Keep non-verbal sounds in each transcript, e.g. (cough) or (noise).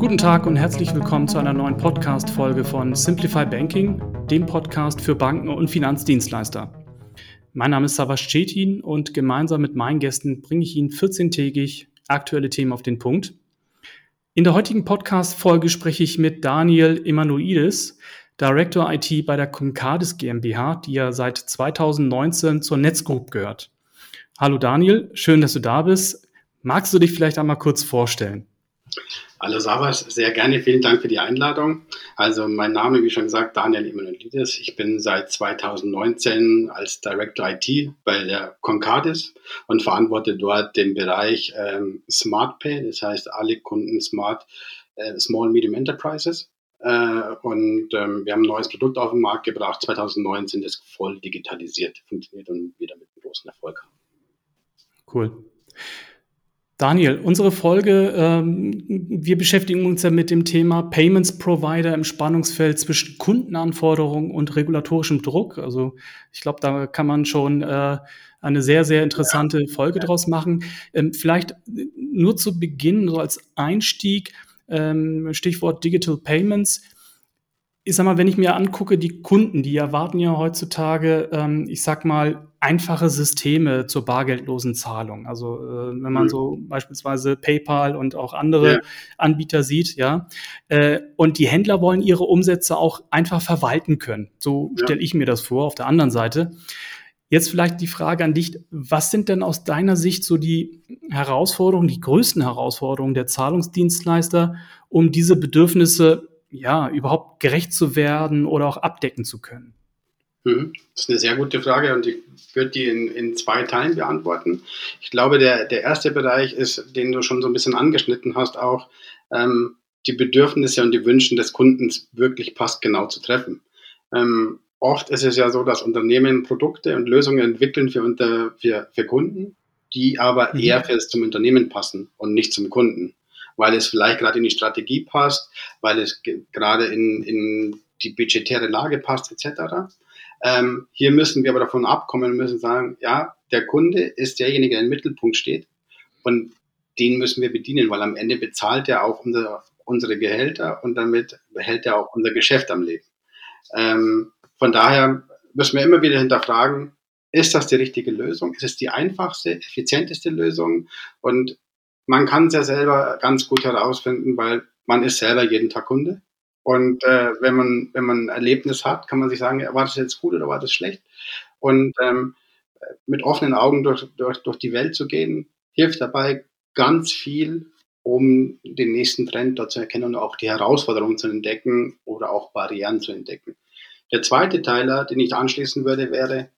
Guten Tag und herzlich willkommen zu einer neuen Podcast-Folge von Simplify Banking, dem Podcast für Banken und Finanzdienstleister. Mein Name ist Savas Cetin und gemeinsam mit meinen Gästen bringe ich Ihnen 14-tägig aktuelle Themen auf den Punkt. In der heutigen Podcast-Folge spreche ich mit Daniel Emanuidis, Director IT bei der Concardis GmbH, die ja seit 2019 zur Netzgroup gehört. Hallo Daniel, schön, dass du da bist. Magst du dich vielleicht einmal kurz vorstellen? Hallo Savas, sehr gerne. Vielen Dank für die Einladung. Also mein Name, wie schon gesagt, Daniel Emanuelidis. Ich bin seit 2019 als Director IT bei der Concardis und verantworte dort den Bereich ähm, Smart Pay, das heißt alle Kunden Smart äh, Small Medium Enterprises. Äh, und ähm, wir haben ein neues Produkt auf den Markt gebracht, 2019, das voll digitalisiert funktioniert und wieder mit großen Erfolg. Cool. Daniel, unsere Folge, ähm, wir beschäftigen uns ja mit dem Thema Payments Provider im Spannungsfeld zwischen Kundenanforderungen und regulatorischem Druck. Also ich glaube, da kann man schon äh, eine sehr, sehr interessante Folge draus machen. Ähm, vielleicht nur zu Beginn, so als Einstieg, ähm, Stichwort Digital Payments ich sag mal, wenn ich mir angucke, die Kunden, die erwarten ja heutzutage, ähm, ich sag mal, einfache Systeme zur bargeldlosen Zahlung. Also äh, wenn man mhm. so beispielsweise PayPal und auch andere ja. Anbieter sieht, ja. Äh, und die Händler wollen ihre Umsätze auch einfach verwalten können. So ja. stelle ich mir das vor. Auf der anderen Seite. Jetzt vielleicht die Frage an dich, was sind denn aus deiner Sicht so die Herausforderungen, die größten Herausforderungen der Zahlungsdienstleister, um diese Bedürfnisse ja, überhaupt gerecht zu werden oder auch abdecken zu können? Mhm. Das ist eine sehr gute Frage und ich würde die in, in zwei Teilen beantworten. Ich glaube, der, der erste Bereich ist, den du schon so ein bisschen angeschnitten hast, auch ähm, die Bedürfnisse und die Wünsche des Kundens wirklich passgenau zu treffen. Ähm, oft ist es ja so, dass Unternehmen Produkte und Lösungen entwickeln für, unter, für, für Kunden, die aber mhm. eher für zum Unternehmen passen und nicht zum Kunden weil es vielleicht gerade in die Strategie passt, weil es gerade in, in die budgetäre Lage passt, etc. Ähm, hier müssen wir aber davon abkommen und müssen sagen, ja, der Kunde ist derjenige, der im Mittelpunkt steht und den müssen wir bedienen, weil am Ende bezahlt er auch unser, unsere Gehälter und damit behält er auch unser Geschäft am Leben. Ähm, von daher müssen wir immer wieder hinterfragen, ist das die richtige Lösung? Ist es die einfachste, effizienteste Lösung? Und man kann es ja selber ganz gut herausfinden, weil man ist selber jeden Tag Kunde. Und äh, wenn, man, wenn man ein Erlebnis hat, kann man sich sagen, war das jetzt gut oder war das schlecht? Und ähm, mit offenen Augen durch, durch, durch die Welt zu gehen, hilft dabei ganz viel, um den nächsten Trend dort zu erkennen und auch die Herausforderungen zu entdecken oder auch Barrieren zu entdecken. Der zweite Teiler, den ich anschließen würde, wäre,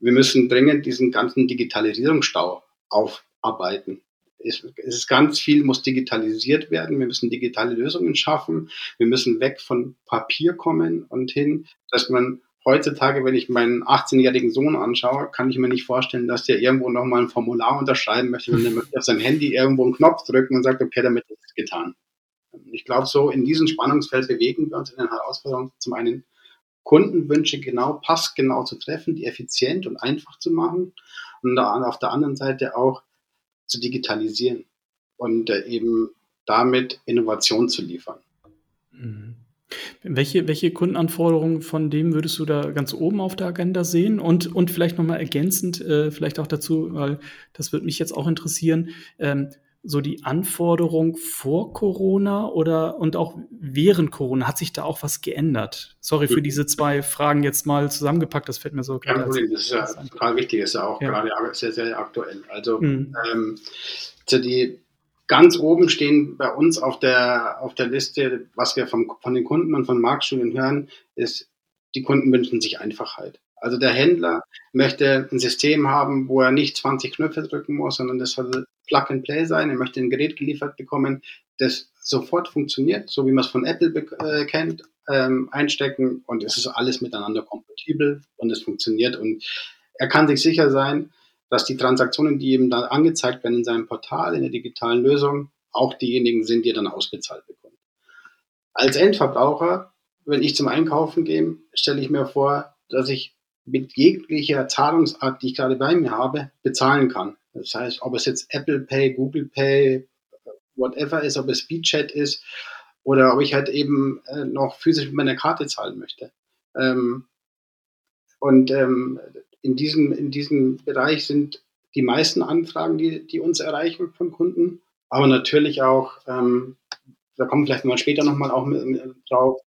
wir müssen dringend diesen ganzen Digitalisierungsstau aufarbeiten es ist ganz viel, muss digitalisiert werden. Wir müssen digitale Lösungen schaffen. Wir müssen weg von Papier kommen und hin, dass man heutzutage, wenn ich meinen 18-jährigen Sohn anschaue, kann ich mir nicht vorstellen, dass der irgendwo nochmal ein Formular unterschreiben möchte, wenn er auf sein Handy irgendwo einen Knopf drückt und sagt, okay, damit ist es getan. Ich glaube, so in diesem Spannungsfeld bewegen wir uns in den Herausforderungen, zum einen Kundenwünsche genau, passgenau zu treffen, die effizient und einfach zu machen und auf der anderen Seite auch zu digitalisieren und äh, eben damit Innovation zu liefern. Mhm. Welche, welche Kundenanforderungen von dem würdest du da ganz oben auf der Agenda sehen? Und, und vielleicht nochmal ergänzend, äh, vielleicht auch dazu, weil das würde mich jetzt auch interessieren, ähm, so die Anforderung vor Corona oder und auch während Corona? Hat sich da auch was geändert? Sorry für diese zwei Fragen jetzt mal zusammengepackt, das fällt mir so gerade. das ist ja total wichtig, ist ja auch ja. gerade sehr, sehr aktuell. Also mhm. ähm, die ganz oben stehen bei uns auf der, auf der Liste, was wir vom, von den Kunden und von Marktstudien hören, ist, die Kunden wünschen sich Einfachheit. Also der Händler möchte ein System haben, wo er nicht 20 Knöpfe drücken muss, sondern das soll Plug and Play sein. Er möchte ein Gerät geliefert bekommen, das sofort funktioniert, so wie man es von Apple äh, kennt, ähm, einstecken und es ist alles miteinander kompatibel und es funktioniert und er kann sich sicher sein, dass die Transaktionen, die ihm dann angezeigt werden in seinem Portal, in der digitalen Lösung, auch diejenigen sind, die er dann ausbezahlt bekommt. Als Endverbraucher, wenn ich zum Einkaufen gehe, stelle ich mir vor, dass ich mit jeglicher Zahlungsart, die ich gerade bei mir habe, bezahlen kann. Das heißt, ob es jetzt Apple Pay, Google Pay, whatever ist, ob es Speedchat ist oder ob ich halt eben äh, noch physisch mit meiner Karte zahlen möchte. Ähm, und ähm, in, diesem, in diesem Bereich sind die meisten Anfragen, die, die uns erreichen von Kunden, aber natürlich auch, ähm, da kommen vielleicht mal später nochmal auch mit, mit drauf,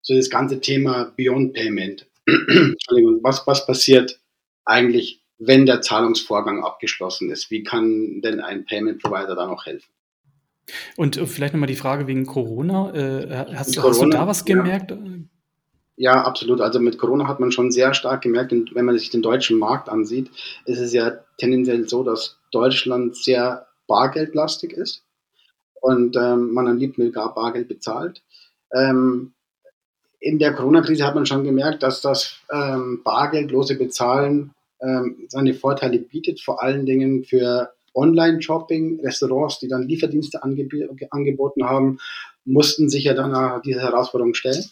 so das ganze Thema Beyond Payment. (clears throat) was, was passiert eigentlich, wenn der Zahlungsvorgang abgeschlossen ist? Wie kann denn ein Payment Provider da noch helfen? Und äh, vielleicht nochmal die Frage wegen Corona. Äh, hast, du, Corona, hast, du, da was gemerkt? Ja. ja. absolut. Also mit Corona hat man schon sehr stark gemerkt, wenn man sich den deutschen Markt ansieht, ist es ja tendenziell so, dass Deutschland sehr bargeldlastig ist und ähm, man am liebsten mit gar Bargeld bezahlt. Ähm, in der Corona-Krise hat man schon gemerkt, dass das ähm, bargeldlose Bezahlen ähm, seine Vorteile bietet, vor allen Dingen für Online-Shopping, Restaurants, die dann Lieferdienste angeb angeboten haben, mussten sich ja dann diese Herausforderung stellen.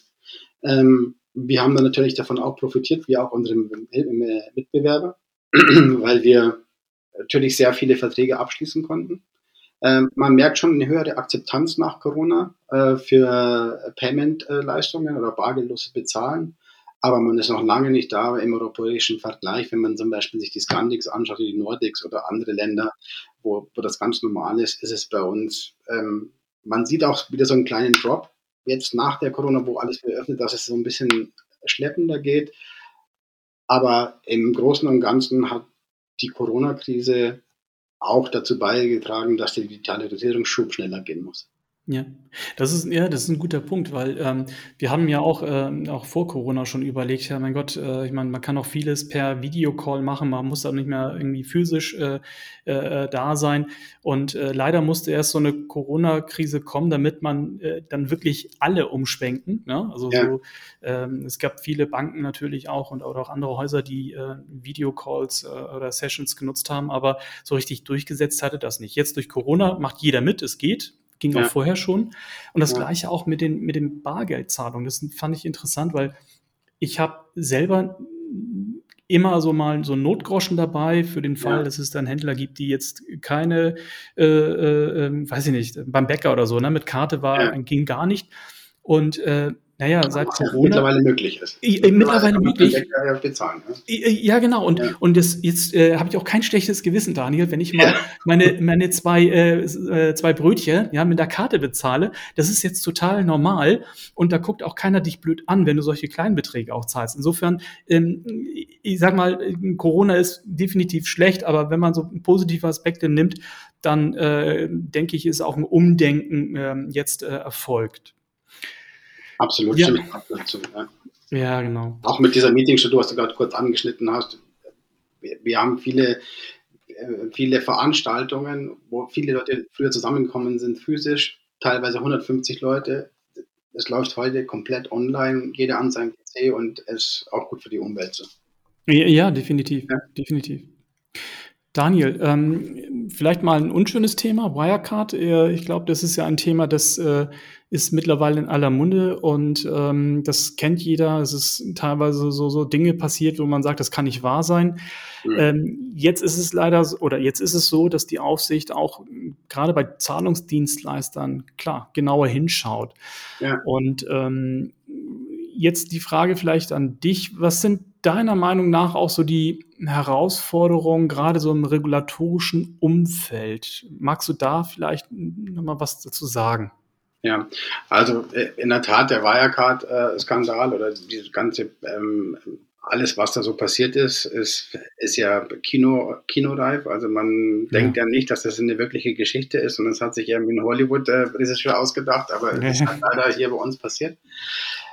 Ähm, wir haben dann natürlich davon auch profitiert, wie auch unsere Mitbewerber, (clears throat) weil wir natürlich sehr viele Verträge abschließen konnten. Ähm, man merkt schon eine höhere Akzeptanz nach Corona äh, für Payment-Leistungen oder bargeldloses Bezahlen. Aber man ist noch lange nicht da im europäischen Vergleich, wenn man zum Beispiel sich die Scandics anschaut, die Nordics oder andere Länder, wo, wo das ganz normal ist, ist es bei uns. Ähm, man sieht auch wieder so einen kleinen Drop jetzt nach der Corona, wo alles wieder öffnet, dass es so ein bisschen schleppender geht. Aber im Großen und Ganzen hat die Corona-Krise auch dazu beigetragen, dass der Digitalisierungsschub schneller gehen muss. Ja, das ist, ja, das ist ein guter Punkt, weil ähm, wir haben ja auch, äh, auch vor Corona schon überlegt, ja, mein Gott, äh, ich meine, man kann auch vieles per Videocall machen, man muss auch nicht mehr irgendwie physisch äh, äh, da sein. Und äh, leider musste erst so eine Corona-Krise kommen, damit man äh, dann wirklich alle umschwenken. Ne? Also ja. so, ähm, es gab viele Banken natürlich auch und auch andere Häuser, die äh, Videocalls äh, oder Sessions genutzt haben, aber so richtig durchgesetzt hatte das nicht. Jetzt durch Corona macht jeder mit, es geht ging ja. auch vorher schon. Und das ja. gleiche auch mit den, mit den Bargeldzahlungen. Das fand ich interessant, weil ich habe selber immer so mal so Notgroschen dabei für den Fall, ja. dass es dann Händler gibt, die jetzt keine, äh, äh, ähm, weiß ich nicht, beim Bäcker oder so, ne, mit Karte war, ging gar nicht. Und äh, naja, seit Corona. Mittlerweile möglich ist. Äh, mittlerweile möglich. Ja, bezahlen, ja. ja, genau. Und, ja. und das, jetzt äh, habe ich auch kein schlechtes Gewissen, Daniel, wenn ich mal ja. meine, meine zwei, äh, äh, zwei Brötchen ja, mit der Karte bezahle. Das ist jetzt total normal. Und da guckt auch keiner dich blöd an, wenn du solche kleinen Beträge auch zahlst. Insofern, ähm, ich sag mal, Corona ist definitiv schlecht, aber wenn man so positive Aspekte nimmt, dann äh, denke ich, ist auch ein Umdenken äh, jetzt äh, erfolgt. Absolut, ja. stimme dazu. Ja. ja, genau. Auch mit dieser Meetingstruktur, was du gerade kurz angeschnitten hast. Wir, wir haben viele, äh, viele Veranstaltungen, wo viele Leute früher zusammengekommen sind, physisch, teilweise 150 Leute. Es läuft heute komplett online, jeder an seinem PC und es ist auch gut für die Umwelt. So. Ja, ja definitiv, ja. definitiv. Daniel, ähm, vielleicht mal ein unschönes Thema, Wirecard. Äh, ich glaube, das ist ja ein Thema, das äh, ist mittlerweile in aller Munde und ähm, das kennt jeder. Es ist teilweise so, so Dinge passiert, wo man sagt, das kann nicht wahr sein. Mhm. Ähm, jetzt ist es leider, oder jetzt ist es so, dass die Aufsicht auch gerade bei Zahlungsdienstleistern klar genauer hinschaut. Ja. Und ähm, jetzt die Frage vielleicht an dich. Was sind deiner Meinung nach auch so die Herausforderungen, gerade so im regulatorischen Umfeld? Magst du da vielleicht nochmal was dazu sagen? Ja, also äh, in der Tat der Wirecard-Skandal oder dieses ganze, ähm, alles, was da so passiert ist, ist, ist ja Kino, Kinoreif. Also man ja. denkt ja nicht, dass das eine wirkliche Geschichte ist und das hat sich irgendwie in Hollywood äh, ausgedacht, aber es ist halt leider hier bei uns passiert.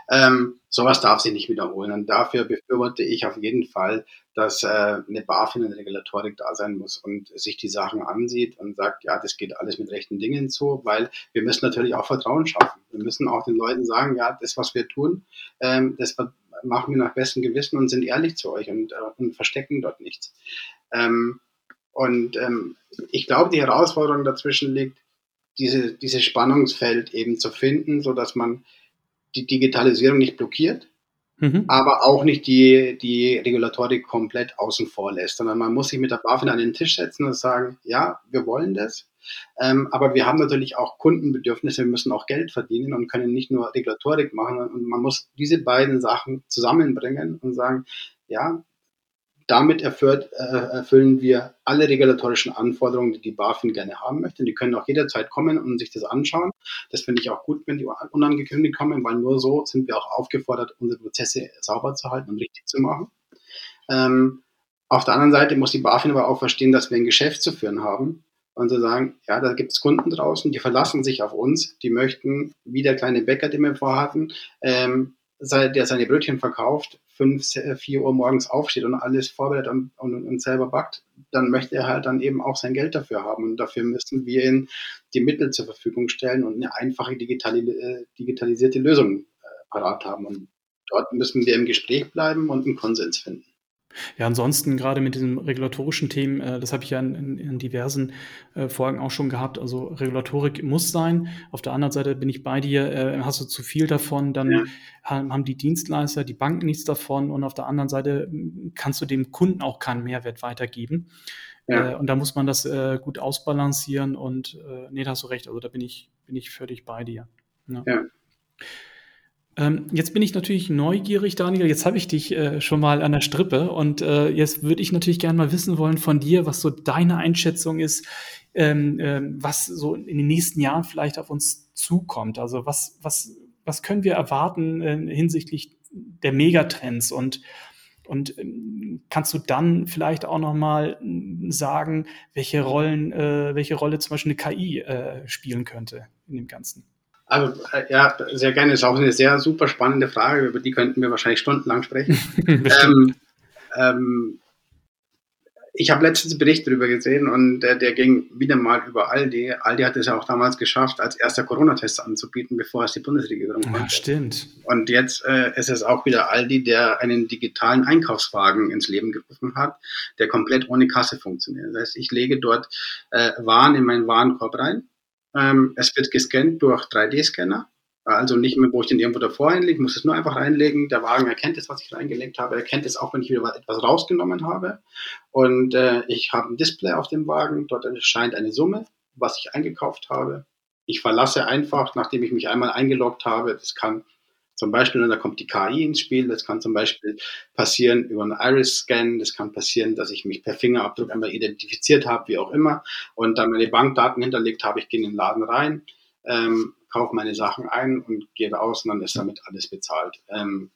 Ähm, sowas darf sich nicht wiederholen. Und dafür befürworte ich auf jeden Fall, dass äh, eine BaFin eine Regulatorik da sein muss und sich die Sachen ansieht und sagt, ja, das geht alles mit rechten Dingen zu, weil wir müssen natürlich auch Vertrauen schaffen. Wir müssen auch den Leuten sagen, ja, das, was wir tun, ähm, das machen wir nach bestem Gewissen und sind ehrlich zu euch und, äh, und verstecken dort nichts. Ähm, und ähm, ich glaube, die Herausforderung dazwischen liegt, diese, dieses Spannungsfeld eben zu finden, so dass man die Digitalisierung nicht blockiert, mhm. aber auch nicht die, die Regulatorik komplett außen vor lässt, sondern man muss sich mit der BaFin an den Tisch setzen und sagen, ja, wir wollen das, Ähm, aber wir haben natürlich auch Kundenbedürfnisse, wir müssen auch Geld verdienen und können nicht nur Regulatorik machen. Und man muss diese beiden Sachen zusammenbringen und sagen, ja, damit erfüllt, äh, erfüllen wir alle regulatorischen Anforderungen, die die BaFin gerne haben möchte. Die können auch jederzeit kommen und sich das anschauen. Das finde ich auch gut, wenn die unangekündigt kommen, weil nur so sind wir auch aufgefordert, unsere Prozesse sauber zu halten und richtig zu machen. Ähm, auf der anderen Seite muss die BaFin aber auch verstehen, dass wir ein Geschäft zu führen haben und zu sagen, ja, da gibt es Kunden draußen, die verlassen sich auf uns, die möchten, wie der kleine Bäcker, den wir vorhatten, ähm, der seine Brötchen verkauft, fünf, vier Uhr morgens aufsteht und alles vorbereitet und, und, und, selber backt, dann möchte er halt dann eben auch sein Geld dafür haben. Und dafür müssen wir ihm die Mittel zur Verfügung stellen und eine einfache digitali äh, digitalisierte Lösung äh, parat haben. Und dort müssen wir im Gespräch bleiben und einen Konsens finden. Ja, ansonsten gerade mit diesen regulatorischen Themen, äh, das habe ich ja in, in, in diversen äh, Folgen auch schon gehabt. Also Regulatorik muss sein. Auf der anderen Seite bin ich bei dir, äh, hast du zu viel davon, dann ja. haben die Dienstleister, die Banken nichts davon und auf der anderen Seite hm, kannst du dem Kunden auch keinen Mehrwert weitergeben. Ja. Äh, und da muss man das äh, gut ausbalancieren und äh, nee, da hast du recht. Also da bin ich, bin ich völlig bei dir. ja. ja. Ähm, jetzt bin ich natürlich neugierig, Daniel. Jetzt habe ich dich äh, schon mal an der Strippe und äh, jetzt würde ich natürlich gerne mal wissen wollen von dir, was so deine Einschätzung ist, ähm, ähm, was so in den nächsten Jahren vielleicht auf uns zukommt. Also was, was, was können wir erwarten äh, hinsichtlich der Megatrends und und ähm, kannst du dann vielleicht auch noch mal hm, sagen, welche Rollen, äh, welche Rolle zum Beispiel eine KI äh, spielen könnte in dem Ganzen? Also, äh, ja, sehr gerne. Das ist auch eine sehr super spannende Frage, über die könnten wir wahrscheinlich stundenlang sprechen. (laughs) ähm, ähm, ich habe letztens einen Bericht darüber gesehen und der, der, ging wieder mal über Aldi. Aldi hat es ja auch damals geschafft, als erster Corona-Test anzubieten, bevor es die Bundesregierung konnte. Ja, stimmt. Und jetzt äh, ist es auch wieder Aldi, der einen digitalen Einkaufswagen ins Leben gerufen hat, der komplett ohne Kasse funktioniert. Das heißt, ich lege dort äh, Waren in meinen Warenkorb rein ähm, es wird gescannt durch 3D-Scanner. Also nicht mehr, wo ich den irgendwo davor einlege, ich muss es nur einfach reinlegen. Der Wagen erkennt es, was ich reingelegt habe, erkennt es auch, wenn ich wieder etwas rausgenommen habe. Und äh, ich habe ein Display auf dem Wagen, dort erscheint eine Summe, was ich eingekauft habe. Ich verlasse einfach, nachdem ich mich einmal eingeloggt habe, das kann zum Beispiel, da kommt die KI ins Spiel. Das kann zum Beispiel passieren über einen Iris-Scan. Das kann passieren, dass ich mich per Fingerabdruck einmal identifiziert habe, wie auch immer, und dann meine Bankdaten hinterlegt habe. Ich gehe in den Laden rein, ähm, kaufe meine Sachen ein und gehe raus und dann ist damit alles bezahlt. Ähm,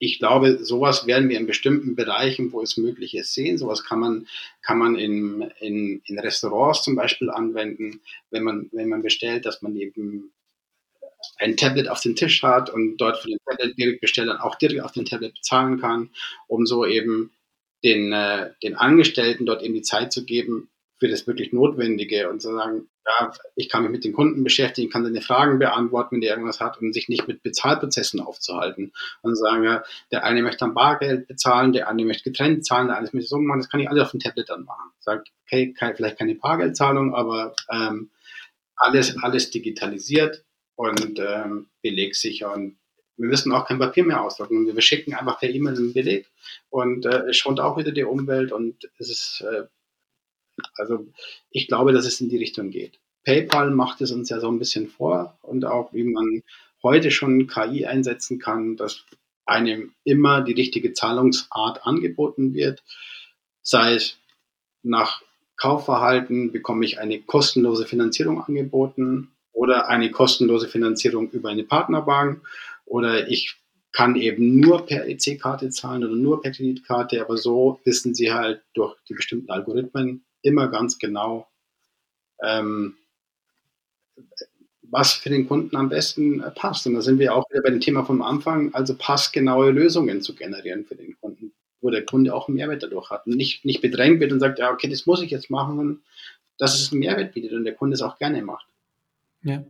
ich glaube, sowas werden wir in bestimmten Bereichen, wo es möglich ist, sehen. Sowas kann man, kann man in, in, in Restaurants zum Beispiel anwenden, wenn man, wenn man bestellt, dass man eben ein Tablet auf den Tisch hat und dort für den Tablet direkt bestellt dann auch direkt auf den Tablet bezahlen kann, um so eben den, äh, den Angestellten dort eben die Zeit zu geben für das wirklich Notwendige und zu sagen, ja, ich kann mich mit den Kunden beschäftigen, kann seine Fragen beantworten, wenn der irgendwas hat, um sich nicht mit Bezahlprozessen aufzuhalten. Und sagen, ja, der eine möchte dann Bargeld bezahlen, der andere möchte getrennt zahlen, der eine möchte so machen, das kann ich alles auf dem Tablet dann machen. Sagt, okay, vielleicht keine Bargeldzahlung, aber ähm, alles, alles digitalisiert und ähm, belegsicher. Und wir müssen auch kein Papier mehr ausdrucken. Wir schicken einfach per E-Mail einen Beleg und äh, es schont auch wieder die Umwelt und es ist, äh, also ich glaube, dass es in die Richtung geht. PayPal macht es uns ja so ein bisschen vor und auch wie man heute schon KI einsetzen kann, dass einem immer die richtige Zahlungsart angeboten wird, sei es nach Kaufverhalten bekomme ich eine kostenlose Finanzierung angeboten oder eine kostenlose Finanzierung über eine Partnerbank oder ich kann eben nur per EC-Karte zahlen oder nur per Kreditkarte, aber so wissen sie halt durch die bestimmten Algorithmen immer ganz genau, ähm, was für den Kunden am besten passt. Und da sind wir auch wieder bei dem Thema vom Anfang, also passgenaue Lösungen zu generieren für den Kunden, wo der Kunde auch einen Mehrwert dadurch hat und nicht, nicht bedrängt wird und sagt, ja, okay, das muss ich jetzt machen, dass es einen Mehrwert bietet und der Kunde es auch gerne macht. Ja.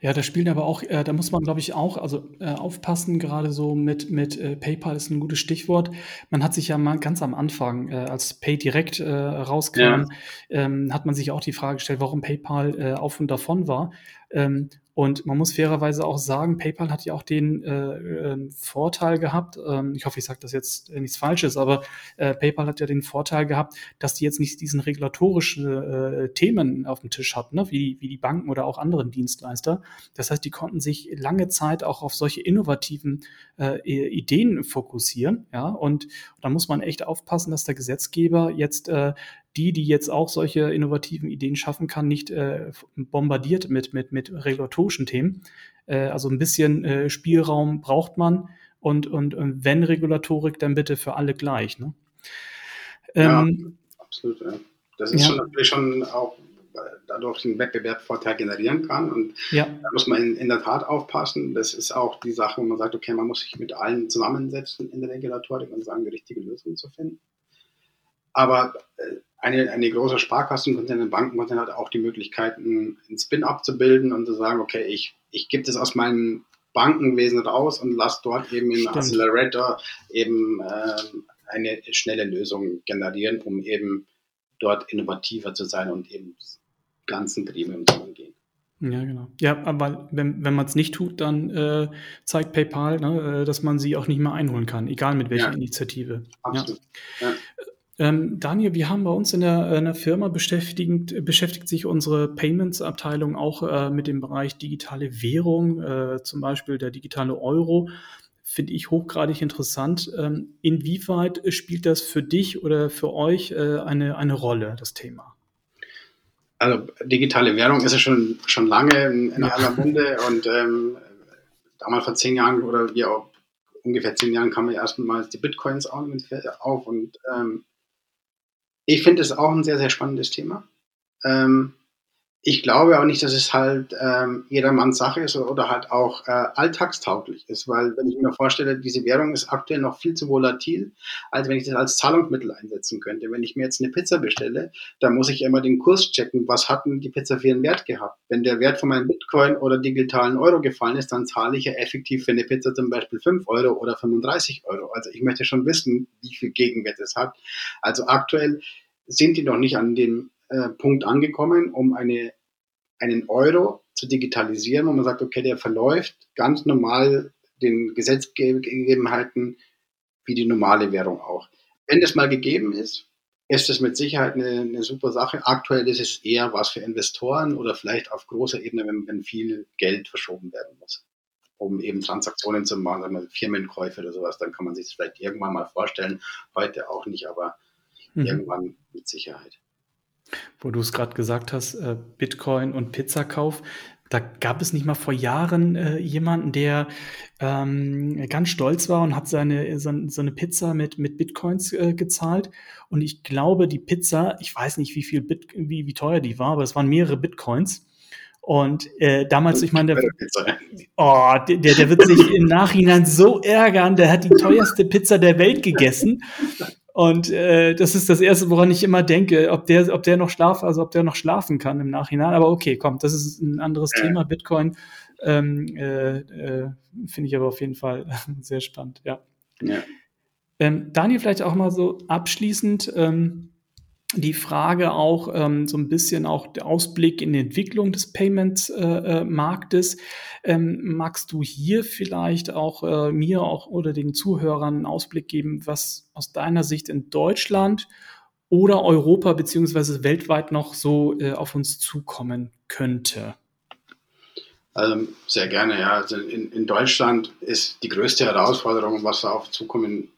Ja, da spielt aber auch, äh, da muss man, glaube ich, auch, also äh, aufpassen, gerade so mit, mit äh, PayPal ist ein gutes Stichwort. Man hat sich ja mal ganz am Anfang, äh, als Pay direkt äh, rauskam, ja. ähm, hat man sich auch die Frage gestellt, warum PayPal äh, auf und davon war. Ähm, Und man muss fairerweise auch sagen, PayPal hat ja auch den äh, äh, Vorteil gehabt, ähm, ich hoffe, ich sage das jetzt nichts Falsches, aber äh, PayPal hat ja den Vorteil gehabt, dass die jetzt nicht diesen regulatorischen äh, Themen auf dem Tisch hatten, ne? wie, wie die Banken oder auch anderen Dienstleister. Das heißt, die konnten sich lange Zeit auch auf solche innovativen äh, Ideen fokussieren. Ja? Und da muss man echt aufpassen, dass der Gesetzgeber jetzt äh, die, die jetzt auch solche innovativen Ideen schaffen kann, nicht äh, bombardiert mit, mit, mit regulatorischen Themen. Äh, also ein bisschen äh, Spielraum braucht man und, und, und wenn Regulatorik, dann bitte für alle gleich. Ne? Ähm, ja, absolut. Ja. Das ist ja. schon natürlich schon auch dadurch einen Wettbewerbsvorteil generieren kann. Und ja. da muss man in, in, der Tat aufpassen. Das ist auch die Sache, wo man sagt, okay, man muss sich mit allen zusammensetzen in der Regulatorik und sagen, die richtige Lösung zu finden. Aber äh, eine, eine große Sparkassenkonzern, eine Bankenkonzern hat auch die Möglichkeit, einen Spin abzubilden und zu sagen, okay, ich, ich gebe das aus meinem Bankenwesen raus und lasse dort eben im Accelerator eben äh, eine schnelle Lösung generieren, um eben dort innovativer zu sein und eben ganzen Gremium zu umgehen. Ja, genau. Ja, aber wenn, wenn man es nicht tut, dann äh, zeigt PayPal, ne, äh, dass man sie auch nicht mehr einholen kann, egal mit welcher ja, Initiative. Absolut. Ja. Ja. Ähm, Daniel, wir haben bei uns in der, in der Firma beschäftigt, beschäftigt sich unsere Payments-Abteilung auch äh, mit dem Bereich digitale Währung, äh, zum Beispiel der digitale Euro. Finde ich hochgradig interessant. Ähm, inwieweit spielt das für dich oder für euch äh, eine, eine Rolle, das Thema? Also digitale Währung ist ja schon, schon lange in, in ja. aller Munde und ähm, damals vor zehn Jahren oder wie auch ungefähr zehn Jahren kamen ja erstmals die Bitcoins auf und ähm, ich finde es auch ein sehr, sehr spannendes Thema. Ähm, ich glaube auch nicht, dass es halt ähm, jedermanns Sache ist oder halt auch äh, alltagstauglich ist, weil wenn ich mir vorstelle, diese Währung ist aktuell noch viel zu volatil, als wenn ich das als Zahlungsmittel einsetzen könnte. Wenn ich mir jetzt eine Pizza bestelle, dann muss ich immer den Kurs checken, was hat denn die Pizza für einen Wert gehabt. Wenn der Wert von meinem Bitcoin oder digitalen Euro gefallen ist, dann zahle ich ja effektiv für eine Pizza zum Beispiel 5 Euro oder 35 Euro. Also ich möchte schon wissen, wie viel Gegenwert es hat. Also aktuell sind die noch nicht an dem äh, Punkt angekommen, um eine, einen Euro zu digitalisieren, wo man sagt, okay, der verläuft ganz normal den Gesetzgegebenheiten wie die normale Währung auch. Wenn das mal gegeben ist, ist das mit Sicherheit eine, eine, super Sache. Aktuell ist es eher was für Investoren oder vielleicht auf großer Ebene, wenn, wenn viel Geld verschoben werden muss, um eben Transaktionen zu machen, sagen wir Firmenkäufe oder sowas. Dann kann man sich das vielleicht irgendwann mal vorstellen. Heute auch nicht, aber mhm. irgendwann mit Sicherheit. Wo du es gerade gesagt hast, äh, Bitcoin und Pizzakauf, da gab es nicht mal vor Jahren äh, jemanden, der ähm, ganz stolz war und hat seine, seine, seine Pizza mit, mit Bitcoins äh, gezahlt. Und ich glaube, die Pizza, ich weiß nicht, wie viel Bit, wie, wie teuer die war, aber es waren mehrere Bitcoins. Und äh, damals, ich meine, der, oh, der, der wird sich im Nachhinein so ärgern, der hat die teuerste Pizza der Welt gegessen. Und äh, das ist das Erste, woran ich immer denke, ob der, ob der noch schlaf, also ob der noch schlafen kann im Nachhinein. Aber okay, komm, das ist ein anderes ja. Thema. Bitcoin ähm, äh, äh, finde ich aber auf jeden Fall (laughs) sehr spannend. Ja. ja. Ähm, Daniel, vielleicht auch mal so abschließend. Ähm, die Frage auch ähm, so ein bisschen auch der Ausblick in die Entwicklung des Payments-Marktes. Äh, äh ähm, magst du hier vielleicht auch äh, mir auch oder den Zuhörern einen Ausblick geben, was aus deiner Sicht in Deutschland oder Europa beziehungsweise weltweit noch so äh, auf uns zukommen könnte? Also sehr gerne, ja. Also in, in Deutschland ist die größte Herausforderung, was da auf zukommen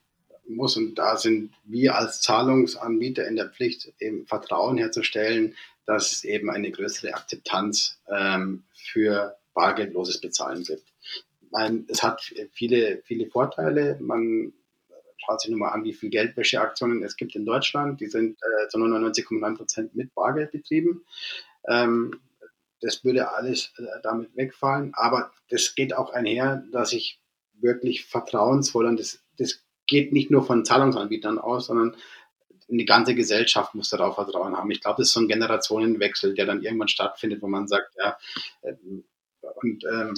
muss. Und da sind wir als Zahlungsanbieter in der Pflicht, eben Vertrauen herzustellen, dass es eben eine größere Akzeptanz ähm, für bargeldloses Bezahlen gibt. Meine, es hat viele, viele Vorteile. Man schaut sich nur mal an, wie viele Geldwäscheaktionen es gibt in Deutschland. Die sind äh, zu 99,9 Prozent mit Bargeld betrieben. Ähm, das würde alles äh, damit wegfallen. Aber das geht auch einher, dass ich wirklich vertrauensvoll und das, das geht nicht nur von Zahlungsanbietern aus, sondern die ganze Gesellschaft muss darauf Vertrauen haben. Ich glaube, das ist so ein Generationenwechsel, der dann irgendwann stattfindet, wo man sagt, ja, ähm, und ähm,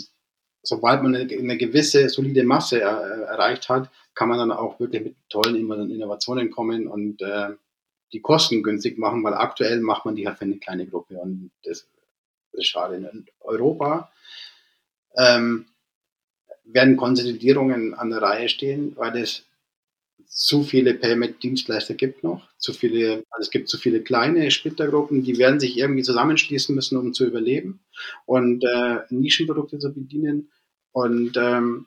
sobald man eine, eine, gewisse solide Masse äh, erreicht hat, kann man dann auch wirklich mit tollen Innovationen kommen und äh, die Kosten günstig machen, weil aktuell macht man die halt für eine kleine Gruppe und das, das ist schade. In Europa ähm, werden Konsolidierungen an der Reihe stehen, weil es zu viele Payment-Dienstleister gibt noch, zu viele, also es gibt zu viele kleine Splittergruppen, die werden sich irgendwie zusammenschließen müssen, um zu überleben und äh, Nischenprodukte zu bedienen. Und ähm,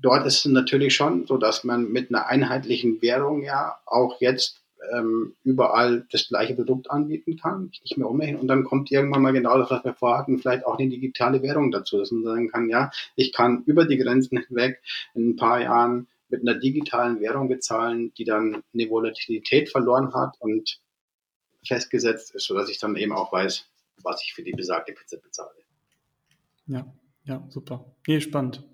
dort ist es natürlich schon so, dass man mit einer einheitlichen Währung ja auch jetzt ähm, überall das gleiche Produkt anbieten kann, nicht mehr umrechnen. Und dann kommt irgendwann mal genau das, was wir vorhatten, vielleicht auch eine digitale Währung dazu, dass man sagen kann, ja, ich kann über die Grenzen hinweg in ein paar Jahren mit einer digitalen Währung bezahlen, die dann eine Volatilität verloren hat und festgesetzt ist, sodass ich dann eben auch weiß, was ich für die besagte Pizza bezahle. Ja, ja, super. Nee, spannend.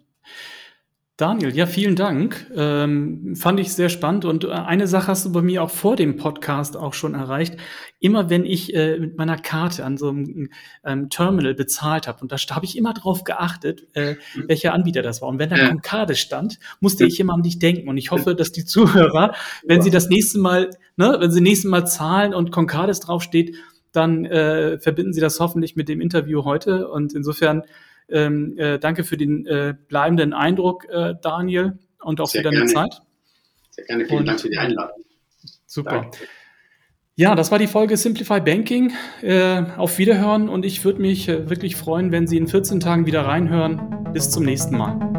Daniel, ja, vielen Dank. Ähm, fand ich sehr spannend. Und äh, eine Sache hast du bei mir auch vor dem Podcast auch schon erreicht. Immer wenn ich äh, mit meiner Karte an so einem ähm, Terminal bezahlt habe, und da habe ich immer drauf geachtet, äh, welcher Anbieter das war. Und wenn da. Karte stand, musste ich immer an dich denken. Und ich hoffe, dass die Zuhörer, wenn sie das nächste Mal, ne, wenn sie nächste Mal zahlen und Concardis draufsteht, dann äh, verbinden sie das hoffentlich mit dem Interview heute. Und insofern ähm, äh, danke für den äh, bleibenden Eindruck, äh, Daniel, und auch Sehr für deine gerne. Zeit. Sehr gerne, vielen und, Dank für die Einladung. Super. Danke. Ja, das war die Folge Simplify Banking. Äh, auf Wiederhören und ich würde mich äh, wirklich freuen, wenn Sie in 14 Tagen wieder reinhören. Bis zum nächsten Mal.